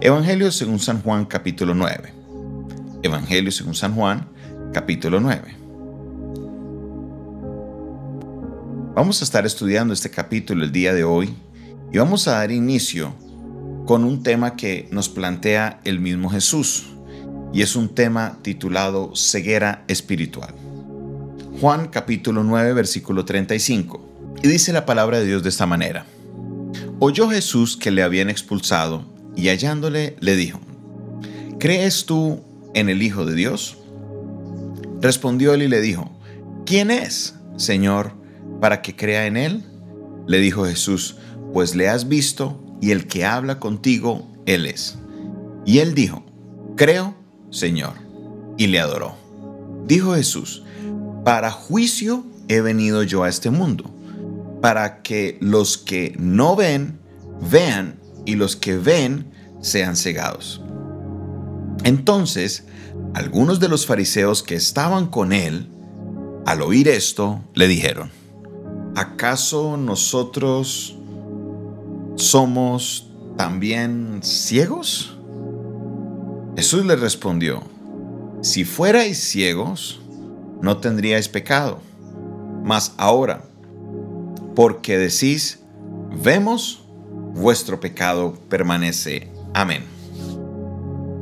Evangelio según San Juan capítulo 9. Evangelio según San Juan capítulo 9. Vamos a estar estudiando este capítulo el día de hoy y vamos a dar inicio con un tema que nos plantea el mismo Jesús y es un tema titulado ceguera espiritual. Juan capítulo 9 versículo 35 y dice la palabra de Dios de esta manera. Oyó Jesús que le habían expulsado y hallándole le dijo, ¿crees tú en el Hijo de Dios? Respondió él y le dijo, ¿quién es, Señor, para que crea en él? Le dijo Jesús, pues le has visto y el que habla contigo, él es. Y él dijo, creo, Señor, y le adoró. Dijo Jesús, para juicio he venido yo a este mundo, para que los que no ven, vean, y los que ven, sean cegados. Entonces, algunos de los fariseos que estaban con él, al oír esto, le dijeron, ¿acaso nosotros somos también ciegos? Jesús le respondió, si fuerais ciegos, no tendríais pecado, mas ahora, porque decís, vemos, vuestro pecado permanece. Amén.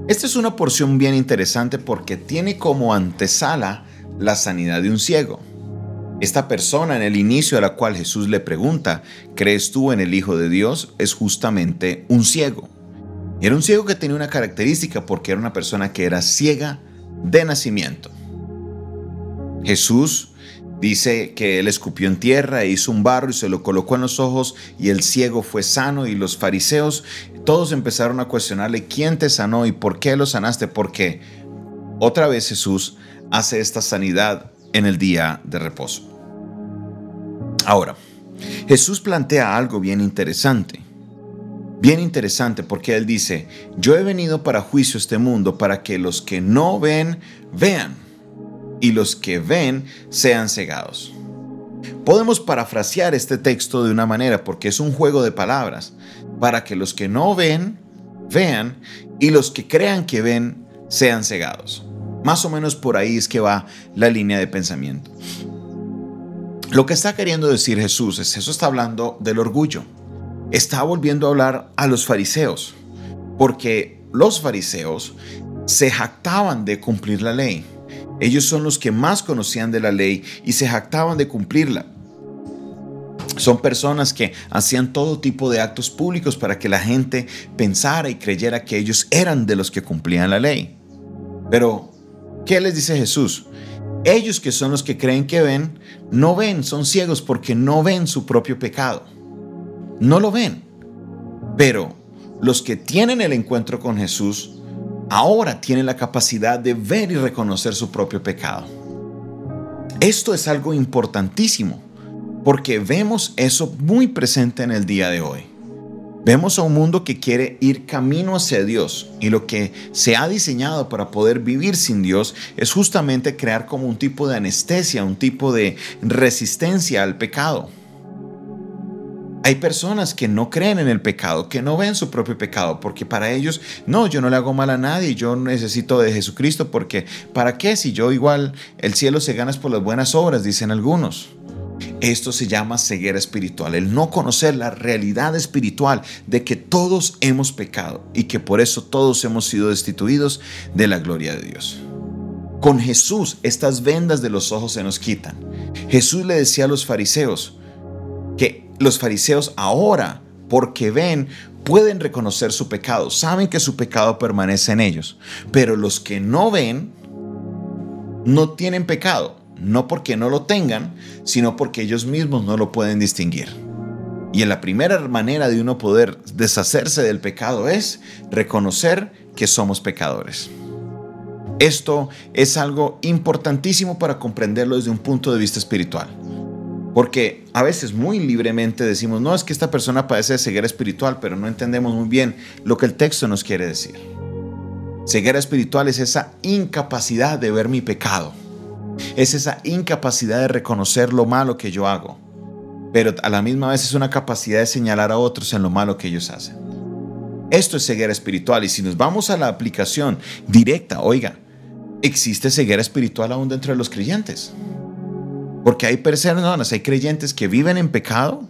Esta es una porción bien interesante porque tiene como antesala la sanidad de un ciego. Esta persona en el inicio a la cual Jesús le pregunta, ¿crees tú en el Hijo de Dios? es justamente un ciego. Era un ciego que tenía una característica porque era una persona que era ciega de nacimiento. Jesús dice que él escupió en tierra e hizo un barro y se lo colocó en los ojos y el ciego fue sano y los fariseos todos empezaron a cuestionarle quién te sanó y por qué lo sanaste porque otra vez Jesús hace esta sanidad en el día de reposo. Ahora, Jesús plantea algo bien interesante. Bien interesante porque Él dice, yo he venido para juicio este mundo para que los que no ven, vean, y los que ven sean cegados. Podemos parafrasear este texto de una manera porque es un juego de palabras, para que los que no ven, vean, y los que crean que ven, sean cegados. Más o menos por ahí es que va la línea de pensamiento. Lo que está queriendo decir Jesús es, eso está hablando del orgullo. Está volviendo a hablar a los fariseos, porque los fariseos se jactaban de cumplir la ley. Ellos son los que más conocían de la ley y se jactaban de cumplirla. Son personas que hacían todo tipo de actos públicos para que la gente pensara y creyera que ellos eran de los que cumplían la ley. Pero, ¿qué les dice Jesús? Ellos que son los que creen que ven, no ven, son ciegos porque no ven su propio pecado. No lo ven. Pero los que tienen el encuentro con Jesús, ahora tienen la capacidad de ver y reconocer su propio pecado. Esto es algo importantísimo, porque vemos eso muy presente en el día de hoy. Vemos a un mundo que quiere ir camino hacia Dios y lo que se ha diseñado para poder vivir sin Dios es justamente crear como un tipo de anestesia, un tipo de resistencia al pecado. Hay personas que no creen en el pecado, que no ven su propio pecado, porque para ellos, no, yo no le hago mal a nadie, yo necesito de Jesucristo, porque ¿para qué si yo igual el cielo se gana por las buenas obras, dicen algunos? Esto se llama ceguera espiritual, el no conocer la realidad espiritual de que todos hemos pecado y que por eso todos hemos sido destituidos de la gloria de Dios. Con Jesús estas vendas de los ojos se nos quitan. Jesús le decía a los fariseos que los fariseos ahora, porque ven, pueden reconocer su pecado, saben que su pecado permanece en ellos, pero los que no ven no tienen pecado no porque no lo tengan, sino porque ellos mismos no lo pueden distinguir. Y en la primera manera de uno poder deshacerse del pecado es reconocer que somos pecadores. Esto es algo importantísimo para comprenderlo desde un punto de vista espiritual. Porque a veces muy libremente decimos, no, es que esta persona padece de ceguera espiritual, pero no entendemos muy bien lo que el texto nos quiere decir. Ceguera espiritual es esa incapacidad de ver mi pecado es esa incapacidad de reconocer lo malo que yo hago, pero a la misma vez es una capacidad de señalar a otros en lo malo que ellos hacen. Esto es ceguera espiritual y si nos vamos a la aplicación directa, oiga, existe ceguera espiritual aún dentro de los creyentes. Porque hay personas, hay creyentes que viven en pecado,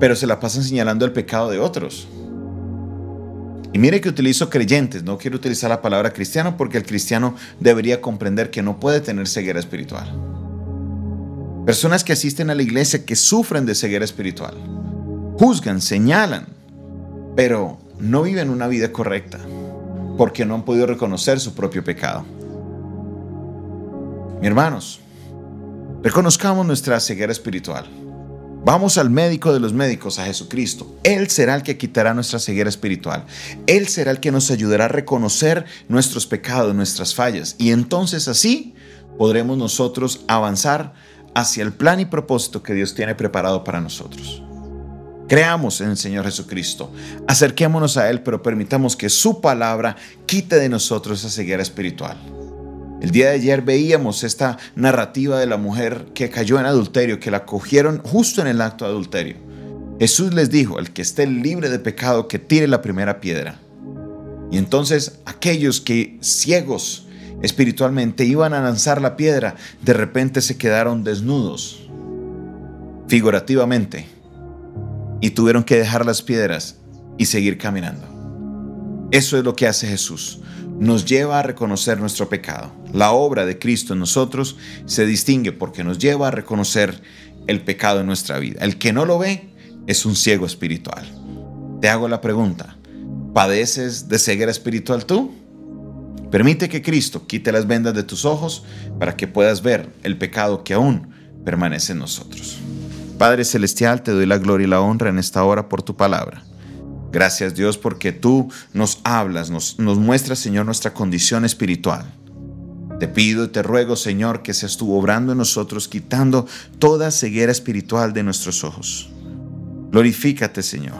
pero se la pasan señalando el pecado de otros. Y mire que utilizo creyentes, no quiero utilizar la palabra cristiano porque el cristiano debería comprender que no puede tener ceguera espiritual. Personas que asisten a la iglesia que sufren de ceguera espiritual, juzgan, señalan, pero no viven una vida correcta porque no han podido reconocer su propio pecado. Mi hermanos, reconozcamos nuestra ceguera espiritual. Vamos al médico de los médicos, a Jesucristo. Él será el que quitará nuestra ceguera espiritual. Él será el que nos ayudará a reconocer nuestros pecados, nuestras fallas. Y entonces así podremos nosotros avanzar hacia el plan y propósito que Dios tiene preparado para nosotros. Creamos en el Señor Jesucristo, acerquémonos a Él, pero permitamos que su palabra quite de nosotros esa ceguera espiritual. El día de ayer veíamos esta narrativa de la mujer que cayó en adulterio, que la cogieron justo en el acto de adulterio. Jesús les dijo, el que esté libre de pecado, que tire la primera piedra. Y entonces aquellos que ciegos espiritualmente iban a lanzar la piedra, de repente se quedaron desnudos, figurativamente, y tuvieron que dejar las piedras y seguir caminando. Eso es lo que hace Jesús nos lleva a reconocer nuestro pecado. La obra de Cristo en nosotros se distingue porque nos lleva a reconocer el pecado en nuestra vida. El que no lo ve es un ciego espiritual. Te hago la pregunta, ¿padeces de ceguera espiritual tú? Permite que Cristo quite las vendas de tus ojos para que puedas ver el pecado que aún permanece en nosotros. Padre Celestial, te doy la gloria y la honra en esta hora por tu palabra. Gracias Dios porque tú nos hablas, nos, muestras Señor nuestra condición espiritual. Te pido y te ruego Señor que seas tú obrando en nosotros, quitando toda ceguera espiritual de nuestros ojos. Glorifícate Señor.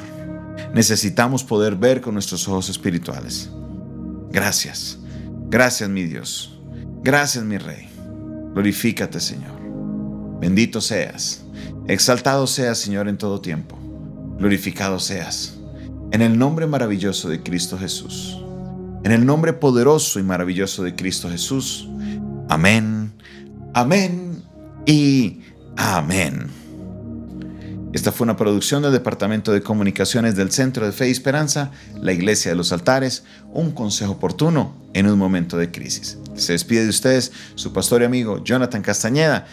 Necesitamos poder ver con nuestros ojos espirituales. Gracias. Gracias mi Dios. Gracias mi Rey. Glorifícate Señor. Bendito seas. Exaltado seas Señor en todo tiempo. Glorificado seas. En el nombre maravilloso de Cristo Jesús. En el nombre poderoso y maravilloso de Cristo Jesús. Amén, amén y amén. Esta fue una producción del Departamento de Comunicaciones del Centro de Fe y Esperanza, la Iglesia de los Altares, un consejo oportuno en un momento de crisis. Se despide de ustedes su pastor y amigo Jonathan Castañeda